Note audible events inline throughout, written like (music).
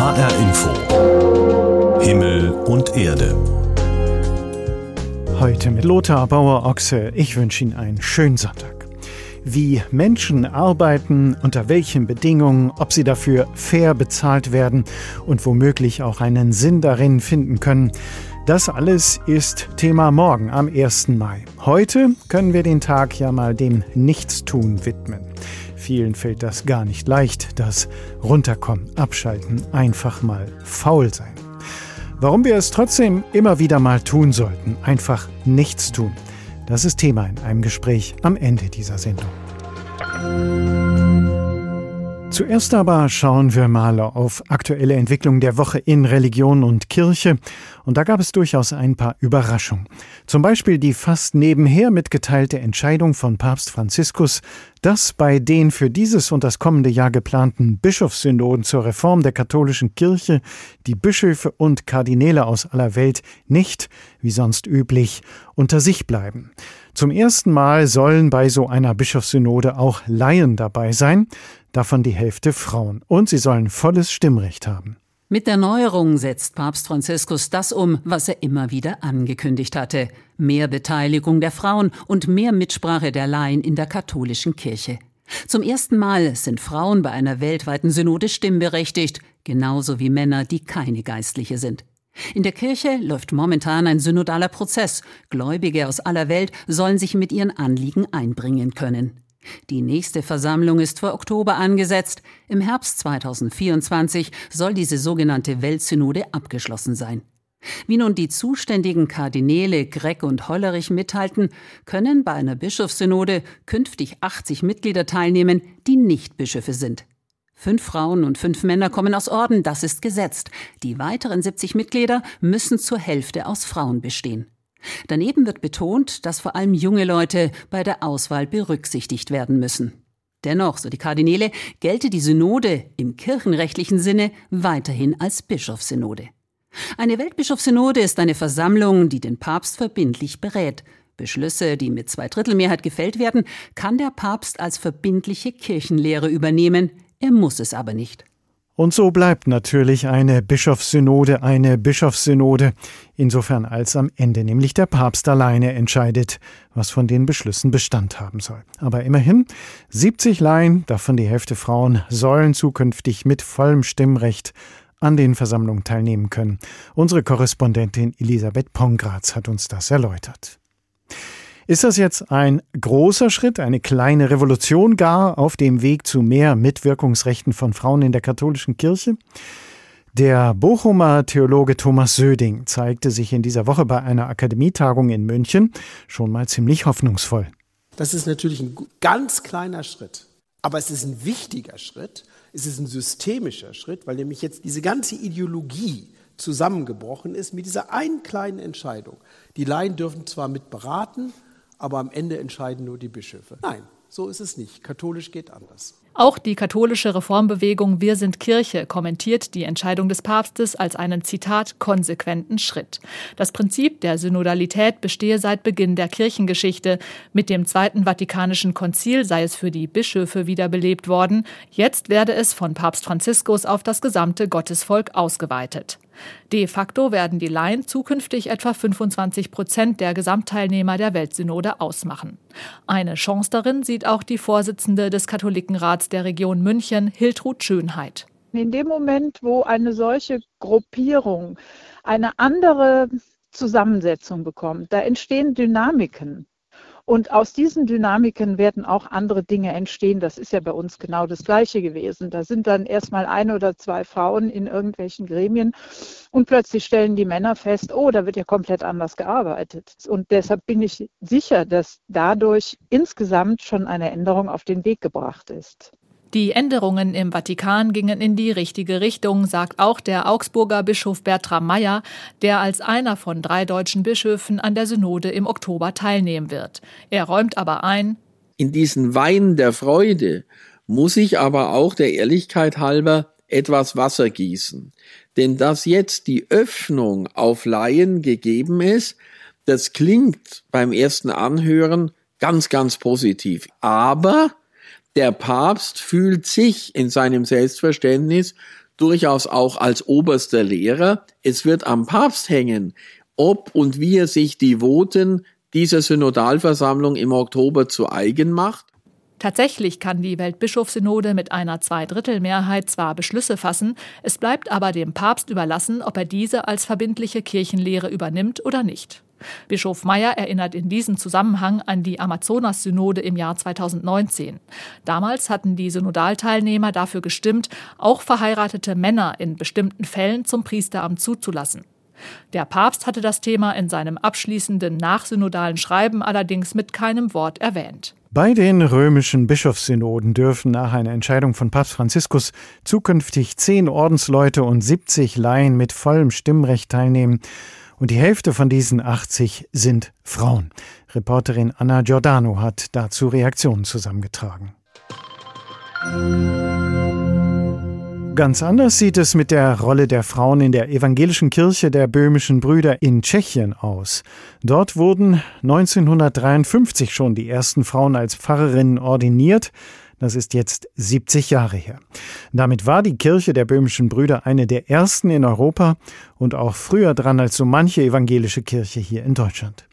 HR Info. Himmel und Erde. Heute mit Lothar Bauer-Ochse. Ich wünsche Ihnen einen schönen Sonntag. Wie Menschen arbeiten, unter welchen Bedingungen, ob sie dafür fair bezahlt werden und womöglich auch einen Sinn darin finden können, das alles ist Thema morgen am 1. Mai. Heute können wir den Tag ja mal dem Nichtstun widmen. Vielen fällt das gar nicht leicht, das Runterkommen, Abschalten, einfach mal faul sein. Warum wir es trotzdem immer wieder mal tun sollten, einfach nichts tun, das ist Thema in einem Gespräch am Ende dieser Sendung. Zuerst aber schauen wir mal auf aktuelle Entwicklungen der Woche in Religion und Kirche. Und da gab es durchaus ein paar Überraschungen. Zum Beispiel die fast nebenher mitgeteilte Entscheidung von Papst Franziskus, dass bei den für dieses und das kommende Jahr geplanten Bischofssynoden zur Reform der katholischen Kirche die Bischöfe und Kardinäle aus aller Welt nicht, wie sonst üblich, unter sich bleiben. Zum ersten Mal sollen bei so einer Bischofssynode auch Laien dabei sein davon die Hälfte Frauen. Und sie sollen volles Stimmrecht haben. Mit der Neuerung setzt Papst Franziskus das um, was er immer wieder angekündigt hatte. Mehr Beteiligung der Frauen und mehr Mitsprache der Laien in der katholischen Kirche. Zum ersten Mal sind Frauen bei einer weltweiten Synode stimmberechtigt, genauso wie Männer, die keine Geistliche sind. In der Kirche läuft momentan ein synodaler Prozess. Gläubige aus aller Welt sollen sich mit ihren Anliegen einbringen können. Die nächste Versammlung ist für Oktober angesetzt. Im Herbst 2024 soll diese sogenannte Weltsynode abgeschlossen sein. Wie nun die zuständigen Kardinäle Gregg und Hollerich mithalten, können bei einer Bischofssynode künftig 80 Mitglieder teilnehmen, die nicht Bischöfe sind. Fünf Frauen und fünf Männer kommen aus Orden, das ist gesetzt. Die weiteren 70 Mitglieder müssen zur Hälfte aus Frauen bestehen. Daneben wird betont, dass vor allem junge Leute bei der Auswahl berücksichtigt werden müssen. Dennoch, so die Kardinäle, gelte die Synode im kirchenrechtlichen Sinne weiterhin als Bischofssynode. Eine Weltbischofssynode ist eine Versammlung, die den Papst verbindlich berät. Beschlüsse, die mit Zweidrittelmehrheit gefällt werden, kann der Papst als verbindliche Kirchenlehre übernehmen, er muss es aber nicht. Und so bleibt natürlich eine Bischofssynode eine Bischofssynode, insofern als am Ende nämlich der Papst alleine entscheidet, was von den Beschlüssen Bestand haben soll. Aber immerhin, 70 Laien, davon die Hälfte Frauen, sollen zukünftig mit vollem Stimmrecht an den Versammlungen teilnehmen können. Unsere Korrespondentin Elisabeth Pongratz hat uns das erläutert. Ist das jetzt ein großer Schritt, eine kleine Revolution gar auf dem Weg zu mehr Mitwirkungsrechten von Frauen in der katholischen Kirche? Der Bochumer Theologe Thomas Söding zeigte sich in dieser Woche bei einer Akademietagung in München schon mal ziemlich hoffnungsvoll. Das ist natürlich ein ganz kleiner Schritt, aber es ist ein wichtiger Schritt, es ist ein systemischer Schritt, weil nämlich jetzt diese ganze Ideologie zusammengebrochen ist mit dieser einen kleinen Entscheidung. Die Laien dürfen zwar mit beraten, aber am Ende entscheiden nur die Bischöfe. Nein, so ist es nicht. Katholisch geht anders. Auch die katholische Reformbewegung Wir sind Kirche kommentiert die Entscheidung des Papstes als einen Zitat konsequenten Schritt. Das Prinzip der Synodalität bestehe seit Beginn der Kirchengeschichte. Mit dem Zweiten Vatikanischen Konzil sei es für die Bischöfe wiederbelebt worden. Jetzt werde es von Papst Franziskus auf das gesamte Gottesvolk ausgeweitet. De facto werden die Laien zukünftig etwa 25 Prozent der Gesamtteilnehmer der Weltsynode ausmachen. Eine Chance darin sieht auch die Vorsitzende des Katholikenrats der Region München, Hiltrud Schönheit. In dem Moment, wo eine solche Gruppierung eine andere Zusammensetzung bekommt, da entstehen Dynamiken. Und aus diesen Dynamiken werden auch andere Dinge entstehen. Das ist ja bei uns genau das Gleiche gewesen. Da sind dann erstmal eine oder zwei Frauen in irgendwelchen Gremien und plötzlich stellen die Männer fest, oh, da wird ja komplett anders gearbeitet. Und deshalb bin ich sicher, dass dadurch insgesamt schon eine Änderung auf den Weg gebracht ist. Die Änderungen im Vatikan gingen in die richtige Richtung, sagt auch der Augsburger Bischof Bertram Meyer, der als einer von drei deutschen Bischöfen an der Synode im Oktober teilnehmen wird. Er räumt aber ein, in diesen Wein der Freude muss ich aber auch der Ehrlichkeit halber etwas Wasser gießen. Denn dass jetzt die Öffnung auf Laien gegeben ist, das klingt beim ersten Anhören ganz, ganz positiv. Aber der Papst fühlt sich in seinem Selbstverständnis durchaus auch als oberster Lehrer. Es wird am Papst hängen, ob und wie er sich die Voten dieser Synodalversammlung im Oktober zu eigen macht. Tatsächlich kann die Weltbischofssynode mit einer Zweidrittelmehrheit zwar Beschlüsse fassen, es bleibt aber dem Papst überlassen, ob er diese als verbindliche Kirchenlehre übernimmt oder nicht. Bischof Meyer erinnert in diesem Zusammenhang an die Amazonas-Synode im Jahr 2019. Damals hatten die Synodalteilnehmer dafür gestimmt, auch verheiratete Männer in bestimmten Fällen zum Priesteramt zuzulassen. Der Papst hatte das Thema in seinem abschließenden nachsynodalen Schreiben allerdings mit keinem Wort erwähnt. Bei den römischen Bischofssynoden dürfen nach einer Entscheidung von Papst Franziskus zukünftig zehn Ordensleute und 70 Laien mit vollem Stimmrecht teilnehmen. Und die Hälfte von diesen 80 sind Frauen. Reporterin Anna Giordano hat dazu Reaktionen zusammengetragen. Ganz anders sieht es mit der Rolle der Frauen in der evangelischen Kirche der böhmischen Brüder in Tschechien aus. Dort wurden 1953 schon die ersten Frauen als Pfarrerinnen ordiniert. Das ist jetzt 70 Jahre her. Damit war die Kirche der böhmischen Brüder eine der ersten in Europa und auch früher dran als so manche evangelische Kirche hier in Deutschland.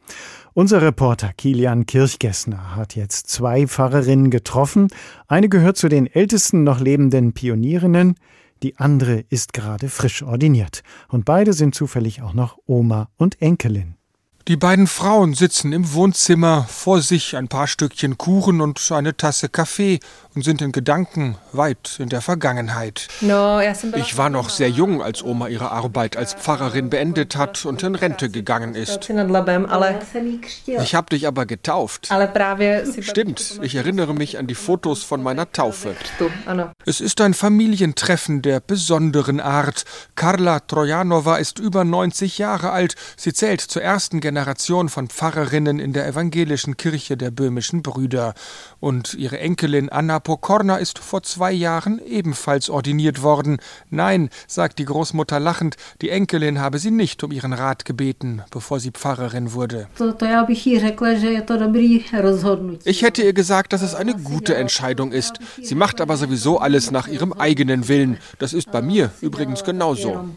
Unser Reporter Kilian Kirchgessner hat jetzt zwei Pfarrerinnen getroffen. Eine gehört zu den ältesten noch lebenden Pionierinnen, die andere ist gerade frisch ordiniert. Und beide sind zufällig auch noch Oma und Enkelin. Die beiden Frauen sitzen im Wohnzimmer, vor sich ein paar Stückchen Kuchen und eine Tasse Kaffee und sind in Gedanken weit in der Vergangenheit. Ich war noch sehr jung, als Oma ihre Arbeit als Pfarrerin beendet hat und in Rente gegangen ist. Ich habe dich aber getauft. Stimmt, ich erinnere mich an die Fotos von meiner Taufe. Es ist ein Familientreffen der besonderen Art. Karla Trojanova ist über 90 Jahre alt. Sie zählt zur ersten Generation Generation von Pfarrerinnen in der evangelischen Kirche der böhmischen Brüder. Und ihre Enkelin Anna Pokorna ist vor zwei Jahren ebenfalls ordiniert worden. Nein, sagt die Großmutter lachend, die Enkelin habe sie nicht um ihren Rat gebeten, bevor sie Pfarrerin wurde. Ich hätte ihr gesagt, dass es eine gute Entscheidung ist. Sie macht aber sowieso alles nach ihrem eigenen Willen. Das ist bei mir übrigens genauso.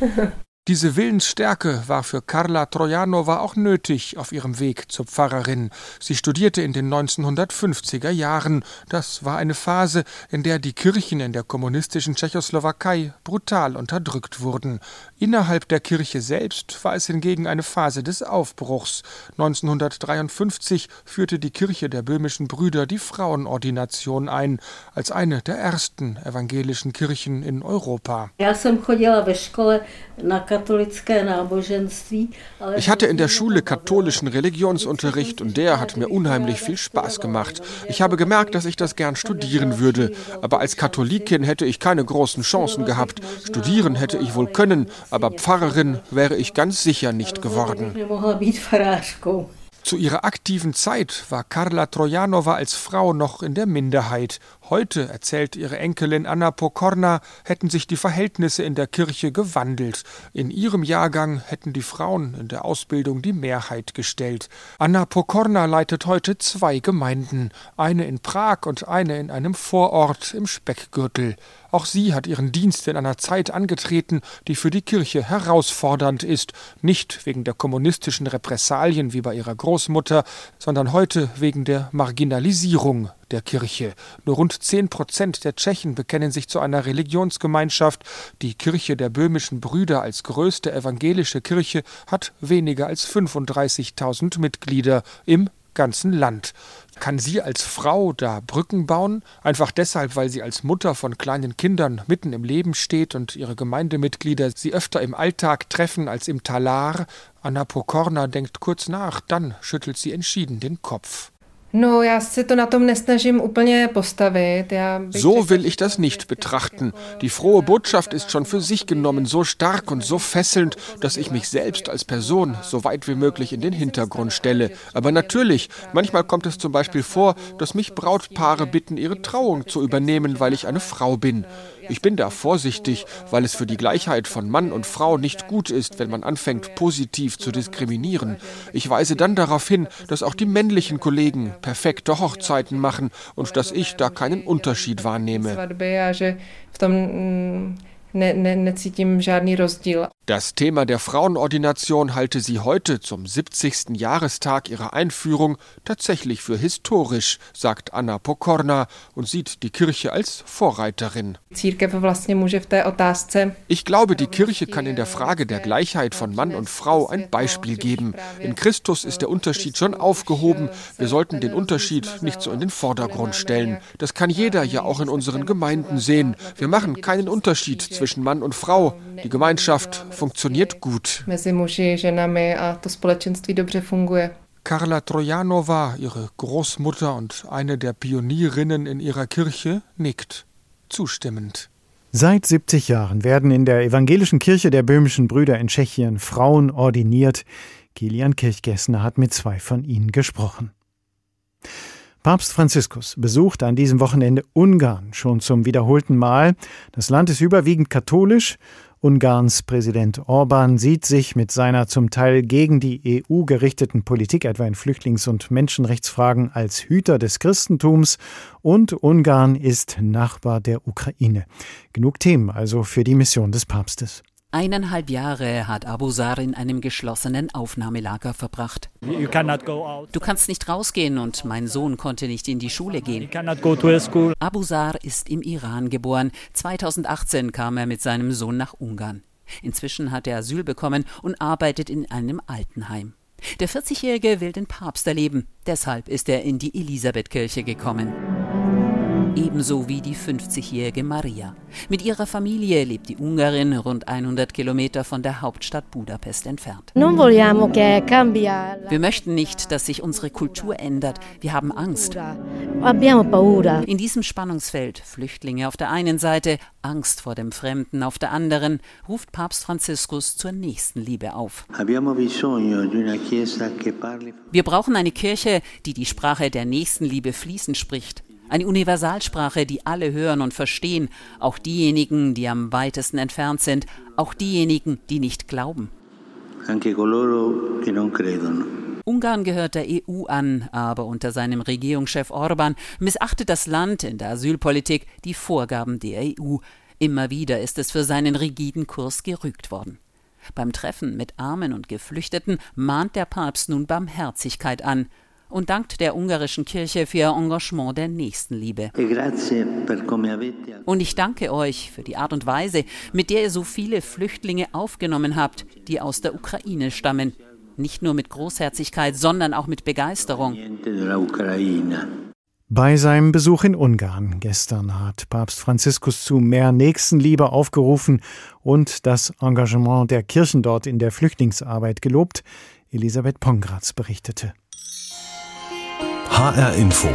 (laughs) Diese Willensstärke war für Karla Trojanova auch nötig auf ihrem Weg zur Pfarrerin. Sie studierte in den 1950er Jahren. Das war eine Phase, in der die Kirchen in der kommunistischen Tschechoslowakei brutal unterdrückt wurden. Innerhalb der Kirche selbst war es hingegen eine Phase des Aufbruchs. 1953 führte die Kirche der böhmischen Brüder die Frauenordination ein, als eine der ersten evangelischen Kirchen in Europa. Ich hatte in der Schule katholischen Religionsunterricht und der hat mir unheimlich viel Spaß gemacht. Ich habe gemerkt, dass ich das gern studieren würde, aber als Katholikin hätte ich keine großen Chancen gehabt. Studieren hätte ich wohl können, aber Pfarrerin wäre ich ganz sicher nicht geworden. Zu ihrer aktiven Zeit war Karla Trojanova als Frau noch in der Minderheit. Heute, erzählt ihre Enkelin Anna Pokorna, hätten sich die Verhältnisse in der Kirche gewandelt. In ihrem Jahrgang hätten die Frauen in der Ausbildung die Mehrheit gestellt. Anna Pokorna leitet heute zwei Gemeinden, eine in Prag und eine in einem Vorort im Speckgürtel. Auch sie hat ihren Dienst in einer Zeit angetreten, die für die Kirche herausfordernd ist, nicht wegen der kommunistischen Repressalien wie bei ihrer Großmutter, sondern heute wegen der Marginalisierung der Kirche. Nur rund zehn Prozent der Tschechen bekennen sich zu einer Religionsgemeinschaft. Die Kirche der böhmischen Brüder als größte evangelische Kirche hat weniger als 35.000 Mitglieder im ganzen Land. Kann sie als Frau da Brücken bauen? Einfach deshalb, weil sie als Mutter von kleinen Kindern mitten im Leben steht und ihre Gemeindemitglieder sie öfter im Alltag treffen als im Talar? Anna Pokorna denkt kurz nach, dann schüttelt sie entschieden den Kopf. So will ich das nicht betrachten. Die frohe Botschaft ist schon für sich genommen so stark und so fesselnd, dass ich mich selbst als Person so weit wie möglich in den Hintergrund stelle. Aber natürlich, manchmal kommt es zum Beispiel vor, dass mich Brautpaare bitten, ihre Trauung zu übernehmen, weil ich eine Frau bin. Ich bin da vorsichtig, weil es für die Gleichheit von Mann und Frau nicht gut ist, wenn man anfängt, positiv zu diskriminieren. Ich weise dann darauf hin, dass auch die männlichen Kollegen perfekte Hochzeiten machen und dass ich da keinen Unterschied wahrnehme. Ne, ne, necítím žádný rozdíl. Das Thema der Frauenordination halte sie heute zum 70. Jahrestag ihrer Einführung tatsächlich für historisch, sagt Anna Pokorna und sieht die Kirche als Vorreiterin. Ich glaube, die Kirche kann in der Frage der Gleichheit von Mann und Frau ein Beispiel geben. In Christus ist der Unterschied schon aufgehoben. Wir sollten den Unterschied nicht so in den Vordergrund stellen. Das kann jeder ja auch in unseren Gemeinden sehen. Wir machen keinen Unterschied zwischen Mann und Frau. Die Gemeinschaft funktioniert gut. Carla Trojanova, ihre Großmutter und eine der Pionierinnen in ihrer Kirche, nickt zustimmend. Seit 70 Jahren werden in der evangelischen Kirche der böhmischen Brüder in Tschechien Frauen ordiniert. Kilian Kirchgessner hat mit zwei von ihnen gesprochen. Papst Franziskus besucht an diesem Wochenende Ungarn schon zum wiederholten Mal. Das Land ist überwiegend katholisch Ungarns Präsident Orban sieht sich mit seiner zum Teil gegen die EU gerichteten Politik, etwa in Flüchtlings- und Menschenrechtsfragen, als Hüter des Christentums und Ungarn ist Nachbar der Ukraine. Genug Themen also für die Mission des Papstes. Eineinhalb Jahre hat Abu Sar in einem geschlossenen Aufnahmelager verbracht. Du kannst nicht rausgehen und mein Sohn konnte nicht in die Schule gehen. Abu Sar ist im Iran geboren. 2018 kam er mit seinem Sohn nach Ungarn. Inzwischen hat er Asyl bekommen und arbeitet in einem Altenheim. Der 40-Jährige will den Papst erleben. Deshalb ist er in die Elisabethkirche gekommen ebenso wie die 50-jährige Maria. Mit ihrer Familie lebt die Ungarin rund 100 Kilometer von der Hauptstadt Budapest entfernt. Wir möchten nicht, dass sich unsere Kultur ändert. Wir haben Angst. In diesem Spannungsfeld, Flüchtlinge auf der einen Seite, Angst vor dem Fremden auf der anderen, ruft Papst Franziskus zur Nächstenliebe auf. Wir brauchen eine Kirche, die die Sprache der Nächstenliebe fließend spricht. Eine Universalsprache, die alle hören und verstehen, auch diejenigen, die am weitesten entfernt sind, auch diejenigen, die nicht glauben. Ungarn gehört der EU an, aber unter seinem Regierungschef Orban missachtet das Land in der Asylpolitik die Vorgaben der EU. Immer wieder ist es für seinen rigiden Kurs gerügt worden. Beim Treffen mit Armen und Geflüchteten mahnt der Papst nun Barmherzigkeit an und dankt der ungarischen Kirche für ihr Engagement der Nächstenliebe. E und ich danke euch für die Art und Weise, mit der ihr so viele Flüchtlinge aufgenommen habt, die aus der Ukraine stammen. Nicht nur mit Großherzigkeit, sondern auch mit Begeisterung. Bei seinem Besuch in Ungarn gestern hat Papst Franziskus zu mehr Nächstenliebe aufgerufen und das Engagement der Kirchen dort in der Flüchtlingsarbeit gelobt. Elisabeth Pongratz berichtete. HR Info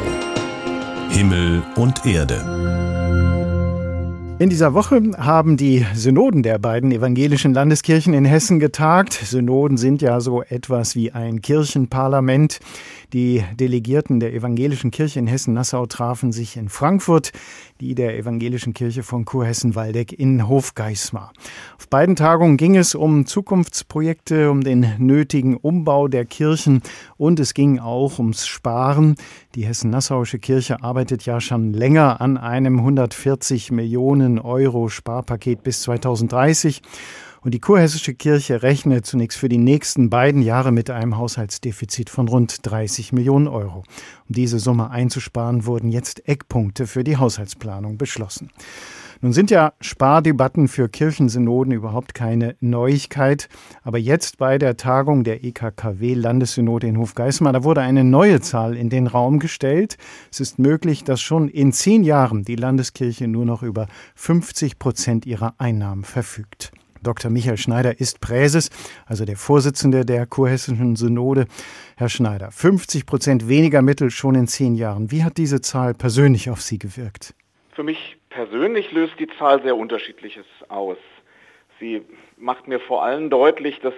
Himmel und Erde. In dieser Woche haben die Synoden der beiden evangelischen Landeskirchen in Hessen getagt. Synoden sind ja so etwas wie ein Kirchenparlament. Die Delegierten der Evangelischen Kirche in Hessen-Nassau trafen sich in Frankfurt, die der Evangelischen Kirche von Kurhessen-Waldeck in Hofgeismar. Auf beiden Tagungen ging es um Zukunftsprojekte, um den nötigen Umbau der Kirchen und es ging auch ums Sparen. Die Hessen-Nassauische Kirche arbeitet ja schon länger an einem 140 Millionen Euro Sparpaket bis 2030. Und die kurhessische Kirche rechnet zunächst für die nächsten beiden Jahre mit einem Haushaltsdefizit von rund 30 Millionen Euro. Um diese Summe einzusparen, wurden jetzt Eckpunkte für die Haushaltsplanung beschlossen. Nun sind ja Spardebatten für Kirchensynoden überhaupt keine Neuigkeit. Aber jetzt bei der Tagung der EKKW-Landessynode in Hofgeismar, da wurde eine neue Zahl in den Raum gestellt. Es ist möglich, dass schon in zehn Jahren die Landeskirche nur noch über 50 Prozent ihrer Einnahmen verfügt. Dr. Michael Schneider ist Präses, also der Vorsitzende der Kurhessischen Synode. Herr Schneider, 50 Prozent weniger Mittel schon in zehn Jahren. Wie hat diese Zahl persönlich auf Sie gewirkt? Für mich persönlich löst die Zahl sehr Unterschiedliches aus. Sie macht mir vor allem deutlich, dass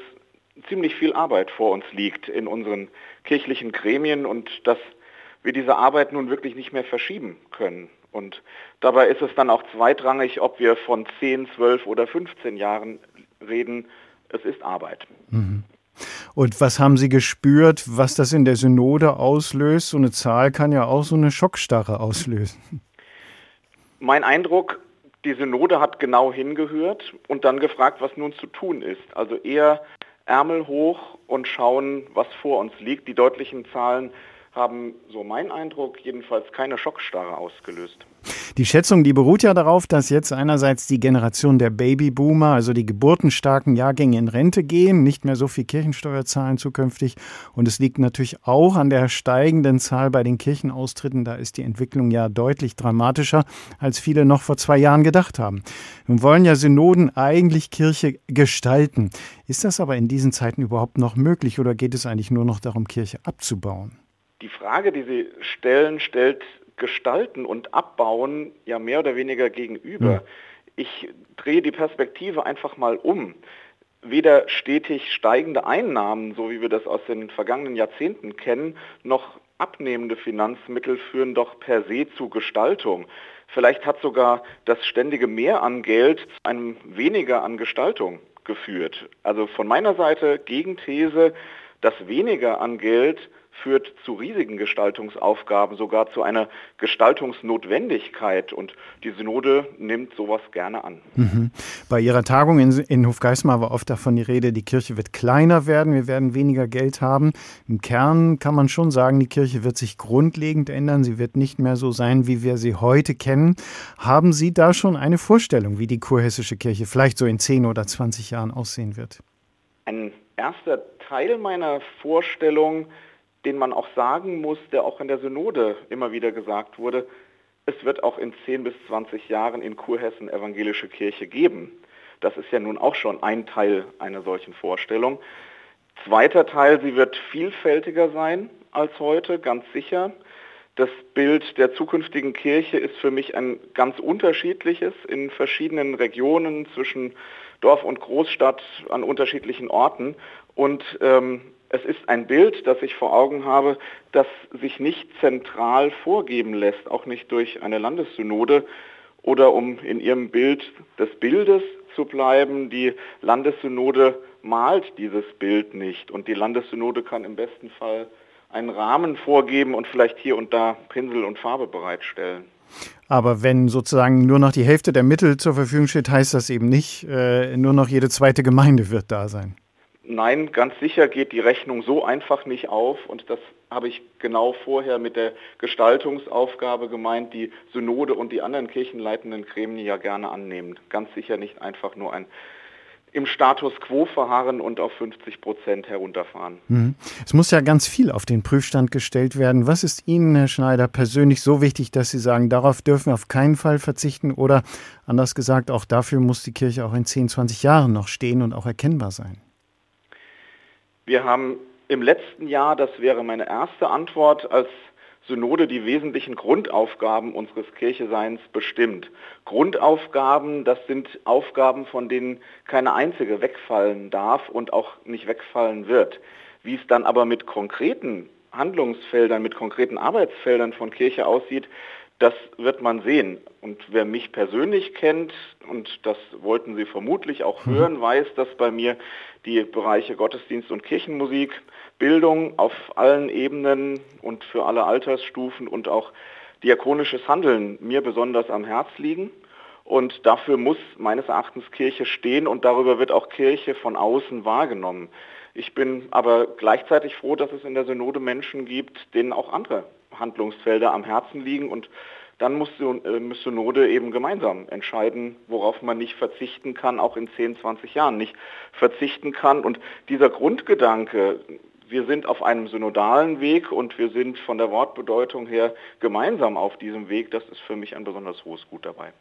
ziemlich viel Arbeit vor uns liegt in unseren kirchlichen Gremien und dass wir diese Arbeit nun wirklich nicht mehr verschieben können. Und dabei ist es dann auch zweitrangig, ob wir von 10, 12 oder 15 Jahren reden. Es ist Arbeit. Mhm. Und was haben Sie gespürt, was das in der Synode auslöst? So eine Zahl kann ja auch so eine Schockstarre auslösen. Mein Eindruck, die Synode hat genau hingehört und dann gefragt, was nun zu tun ist. Also eher Ärmel hoch und schauen, was vor uns liegt. Die deutlichen Zahlen haben, so mein Eindruck, jedenfalls keine Schockstarre ausgelöst. Die Schätzung, die beruht ja darauf, dass jetzt einerseits die Generation der Babyboomer, also die geburtenstarken Jahrgänge in Rente gehen, nicht mehr so viel Kirchensteuer zahlen zukünftig. Und es liegt natürlich auch an der steigenden Zahl bei den Kirchenaustritten. Da ist die Entwicklung ja deutlich dramatischer, als viele noch vor zwei Jahren gedacht haben. Nun wollen ja Synoden eigentlich Kirche gestalten. Ist das aber in diesen Zeiten überhaupt noch möglich oder geht es eigentlich nur noch darum, Kirche abzubauen? Die Frage, die Sie stellen, stellt Gestalten und Abbauen ja mehr oder weniger gegenüber. Ja. Ich drehe die Perspektive einfach mal um. Weder stetig steigende Einnahmen, so wie wir das aus den vergangenen Jahrzehnten kennen, noch abnehmende Finanzmittel führen doch per se zu Gestaltung. Vielleicht hat sogar das ständige Mehr an Geld zu einem weniger an Gestaltung geführt. Also von meiner Seite Gegenthese, das weniger an Geld führt zu riesigen Gestaltungsaufgaben, sogar zu einer Gestaltungsnotwendigkeit. Und die Synode nimmt sowas gerne an. Mhm. Bei Ihrer Tagung in, in Hofgeismar war oft davon die Rede, die Kirche wird kleiner werden, wir werden weniger Geld haben. Im Kern kann man schon sagen, die Kirche wird sich grundlegend ändern. Sie wird nicht mehr so sein, wie wir sie heute kennen. Haben Sie da schon eine Vorstellung, wie die kurhessische Kirche vielleicht so in 10 oder 20 Jahren aussehen wird? Ein erster Teil meiner Vorstellung den man auch sagen muss, der auch in der Synode immer wieder gesagt wurde, es wird auch in 10 bis 20 Jahren in Kurhessen evangelische Kirche geben. Das ist ja nun auch schon ein Teil einer solchen Vorstellung. Zweiter Teil, sie wird vielfältiger sein als heute, ganz sicher. Das Bild der zukünftigen Kirche ist für mich ein ganz unterschiedliches in verschiedenen Regionen zwischen Dorf und Großstadt an unterschiedlichen Orten. Und ähm, es ist ein Bild, das ich vor Augen habe, das sich nicht zentral vorgeben lässt, auch nicht durch eine Landessynode oder um in ihrem Bild des Bildes zu bleiben. Die Landessynode malt dieses Bild nicht und die Landessynode kann im besten Fall einen Rahmen vorgeben und vielleicht hier und da Pinsel und Farbe bereitstellen. Aber wenn sozusagen nur noch die Hälfte der Mittel zur Verfügung steht, heißt das eben nicht, äh, nur noch jede zweite Gemeinde wird da sein. Nein, ganz sicher geht die Rechnung so einfach nicht auf und das habe ich genau vorher mit der Gestaltungsaufgabe gemeint, die Synode und die anderen kirchenleitenden Gremien ja gerne annehmen. Ganz sicher nicht einfach nur ein im Status quo verharren und auf 50 Prozent herunterfahren. Mhm. Es muss ja ganz viel auf den Prüfstand gestellt werden. Was ist Ihnen, Herr Schneider, persönlich so wichtig, dass Sie sagen, darauf dürfen wir auf keinen Fall verzichten? Oder anders gesagt, auch dafür muss die Kirche auch in 10, 20 Jahren noch stehen und auch erkennbar sein? Wir haben im letzten Jahr, das wäre meine erste Antwort, als Synode die wesentlichen Grundaufgaben unseres Kircheseins bestimmt. Grundaufgaben, das sind Aufgaben, von denen keine einzige wegfallen darf und auch nicht wegfallen wird. Wie es dann aber mit konkreten Handlungsfeldern, mit konkreten Arbeitsfeldern von Kirche aussieht, das wird man sehen. Und wer mich persönlich kennt, und das wollten Sie vermutlich auch mhm. hören, weiß, dass bei mir die Bereiche Gottesdienst und Kirchenmusik, Bildung auf allen Ebenen und für alle Altersstufen und auch diakonisches Handeln mir besonders am Herz liegen. Und dafür muss meines Erachtens Kirche stehen und darüber wird auch Kirche von außen wahrgenommen. Ich bin aber gleichzeitig froh, dass es in der Synode Menschen gibt, denen auch andere Handlungsfelder am Herzen liegen und dann muss äh, Synode eben gemeinsam entscheiden, worauf man nicht verzichten kann, auch in 10, 20 Jahren nicht verzichten kann. Und dieser Grundgedanke, wir sind auf einem synodalen Weg und wir sind von der Wortbedeutung her gemeinsam auf diesem Weg, das ist für mich ein besonders hohes Gut dabei.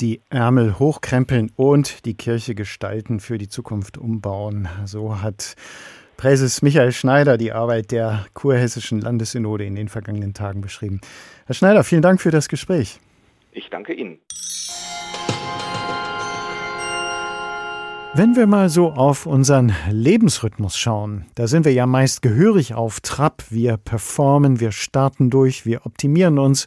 Die Ärmel hochkrempeln und die Kirche gestalten, für die Zukunft umbauen. So hat Präses Michael Schneider die Arbeit der kurhessischen Landessynode in den vergangenen Tagen beschrieben. Herr Schneider, vielen Dank für das Gespräch. Ich danke Ihnen. Wenn wir mal so auf unseren Lebensrhythmus schauen, da sind wir ja meist gehörig auf Trab. Wir performen, wir starten durch, wir optimieren uns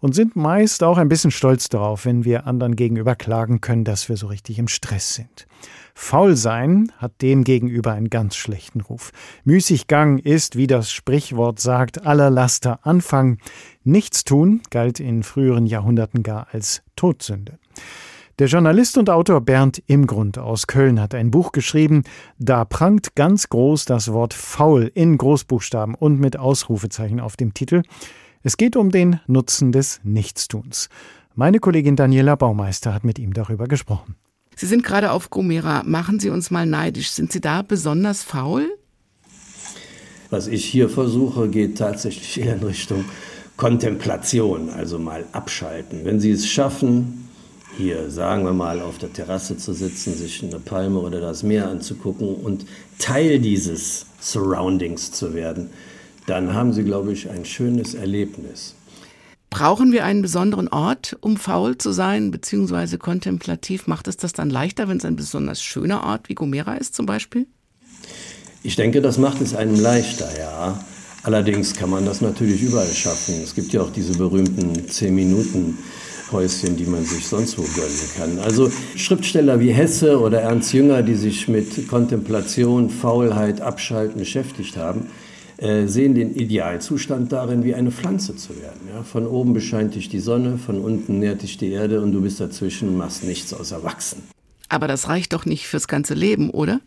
und sind meist auch ein bisschen stolz darauf, wenn wir anderen gegenüber klagen können, dass wir so richtig im Stress sind. Faul sein hat demgegenüber einen ganz schlechten Ruf. Müßiggang ist, wie das Sprichwort sagt, aller Laster Anfang. Nichtstun galt in früheren Jahrhunderten gar als Todsünde. Der Journalist und Autor Bernd Imgrund aus Köln hat ein Buch geschrieben, da prangt ganz groß das Wort faul in Großbuchstaben und mit Ausrufezeichen auf dem Titel. Es geht um den Nutzen des Nichtstuns. Meine Kollegin Daniela Baumeister hat mit ihm darüber gesprochen. Sie sind gerade auf Gomera. Machen Sie uns mal neidisch. Sind Sie da besonders faul? Was ich hier versuche, geht tatsächlich eher in Richtung Kontemplation, also mal abschalten. Wenn Sie es schaffen, hier, sagen wir mal, auf der Terrasse zu sitzen, sich eine Palme oder das Meer anzugucken und Teil dieses Surroundings zu werden, dann haben Sie, glaube ich, ein schönes Erlebnis. Brauchen wir einen besonderen Ort, um faul zu sein, beziehungsweise kontemplativ? Macht es das dann leichter, wenn es ein besonders schöner Ort wie Gomera ist zum Beispiel? Ich denke, das macht es einem leichter, ja. Allerdings kann man das natürlich überall schaffen. Es gibt ja auch diese berühmten 10 Minuten Häuschen, die man sich sonst wo gönnen kann. Also Schriftsteller wie Hesse oder Ernst Jünger, die sich mit Kontemplation, Faulheit, Abschalten beschäftigt haben, äh, sehen den Idealzustand darin, wie eine Pflanze zu werden. Ja? Von oben bescheint dich die Sonne, von unten nährt dich die Erde und du bist dazwischen und machst nichts außer wachsen. Aber das reicht doch nicht fürs ganze Leben, oder?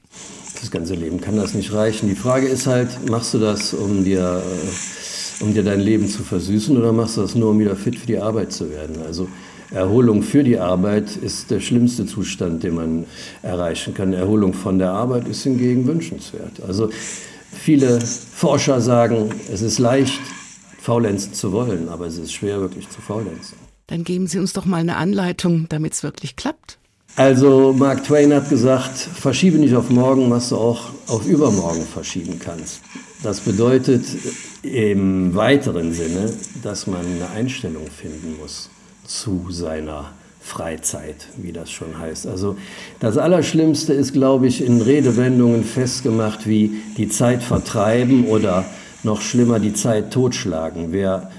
Fürs ganze Leben kann das nicht reichen. Die Frage ist halt, machst du das, um dir äh, um dir dein Leben zu versüßen oder machst du das nur, um wieder fit für die Arbeit zu werden? Also Erholung für die Arbeit ist der schlimmste Zustand, den man erreichen kann. Erholung von der Arbeit ist hingegen wünschenswert. Also viele Forscher sagen, es ist leicht, faulenzen zu wollen, aber es ist schwer, wirklich zu faulenzen. Dann geben Sie uns doch mal eine Anleitung, damit es wirklich klappt. Also Mark Twain hat gesagt, verschiebe nicht auf morgen, was du auch auf übermorgen verschieben kannst. Das bedeutet im weiteren Sinne, dass man eine Einstellung finden muss zu seiner Freizeit, wie das schon heißt. Also das Allerschlimmste ist, glaube ich, in Redewendungen festgemacht wie die Zeit vertreiben oder noch schlimmer die Zeit totschlagen. Wer,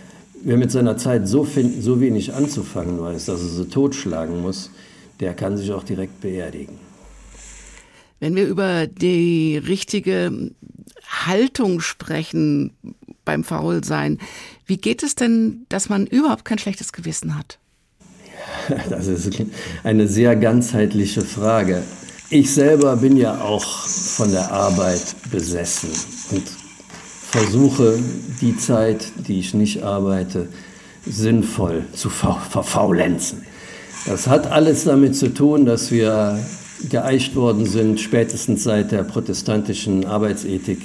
wer mit seiner Zeit so, find, so wenig anzufangen weiß, dass er sie totschlagen muss, der kann sich auch direkt beerdigen. Wenn wir über die richtige Haltung sprechen beim Faulsein, wie geht es denn, dass man überhaupt kein schlechtes Gewissen hat? (laughs) Das ist eine sehr ganzheitliche Frage. Ich selber bin ja auch von der Arbeit besessen und versuche die Zeit, die ich nicht arbeite, sinnvoll zu verfaulenzen. Das hat alles damit zu tun, dass wir geeicht worden sind, spätestens seit der protestantischen Arbeitsethik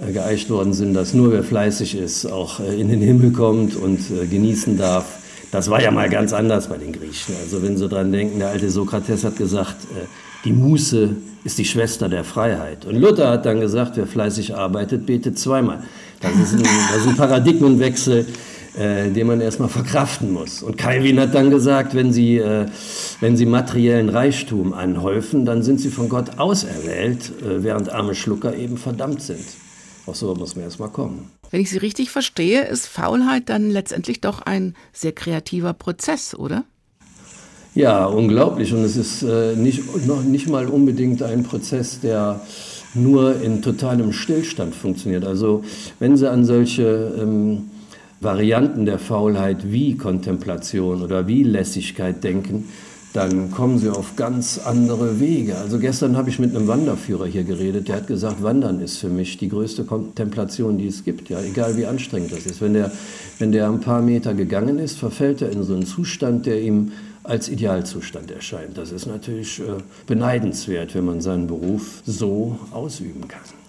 äh, geeicht worden sind, dass nur wer fleißig ist, auch äh, in den Himmel kommt und äh, genießen darf. Das war ja mal ganz anders bei den Griechen. Also wenn Sie daran denken, der alte Sokrates hat gesagt, äh, die Muße ist die Schwester der Freiheit. Und Luther hat dann gesagt, wer fleißig arbeitet, betet zweimal. Das ist ein, das ist ein Paradigmenwechsel, äh, den man erstmal verkraften muss. Und Calvin hat dann gesagt, wenn sie, äh, wenn sie materiellen Reichtum anhäufen, dann sind sie von Gott auserwählt, äh, während arme Schlucker eben verdammt sind. Auch so muss man erstmal kommen. Wenn ich Sie richtig verstehe, ist Faulheit dann letztendlich doch ein sehr kreativer Prozess, oder? Ja, unglaublich. Und es ist äh, nicht, noch nicht mal unbedingt ein Prozess, der nur in totalem Stillstand funktioniert. Also wenn Sie an solche ähm, Varianten der Faulheit wie Kontemplation oder wie Lässigkeit denken, dann kommen sie auf ganz andere Wege. Also gestern habe ich mit einem Wanderführer hier geredet, der hat gesagt, Wandern ist für mich die größte Kontemplation, die es gibt, ja, egal wie anstrengend das ist. Wenn der, wenn der ein paar Meter gegangen ist, verfällt er in so einen Zustand, der ihm als Idealzustand erscheint. Das ist natürlich äh, beneidenswert, wenn man seinen Beruf so ausüben kann.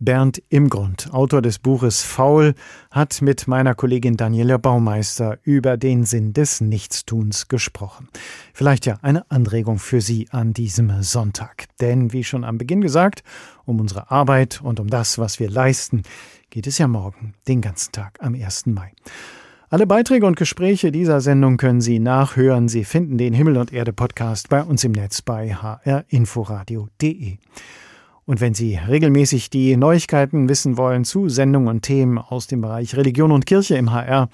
Bernd Imgrund, Autor des Buches Faul, hat mit meiner Kollegin Daniela Baumeister über den Sinn des Nichtstuns gesprochen. Vielleicht ja eine Anregung für Sie an diesem Sonntag. Denn, wie schon am Beginn gesagt, um unsere Arbeit und um das, was wir leisten, geht es ja morgen, den ganzen Tag am 1. Mai. Alle Beiträge und Gespräche dieser Sendung können Sie nachhören. Sie finden den Himmel und Erde Podcast bei uns im Netz bei hrinforadio.de. Und wenn Sie regelmäßig die Neuigkeiten wissen wollen zu Sendungen und Themen aus dem Bereich Religion und Kirche im HR,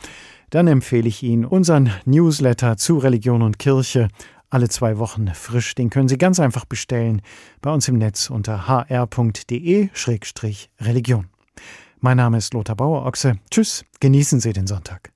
dann empfehle ich Ihnen unseren Newsletter zu Religion und Kirche alle zwei Wochen frisch. Den können Sie ganz einfach bestellen bei uns im Netz unter hr.de-religion. Mein Name ist Lothar Bauer-Ochse. Tschüss, genießen Sie den Sonntag.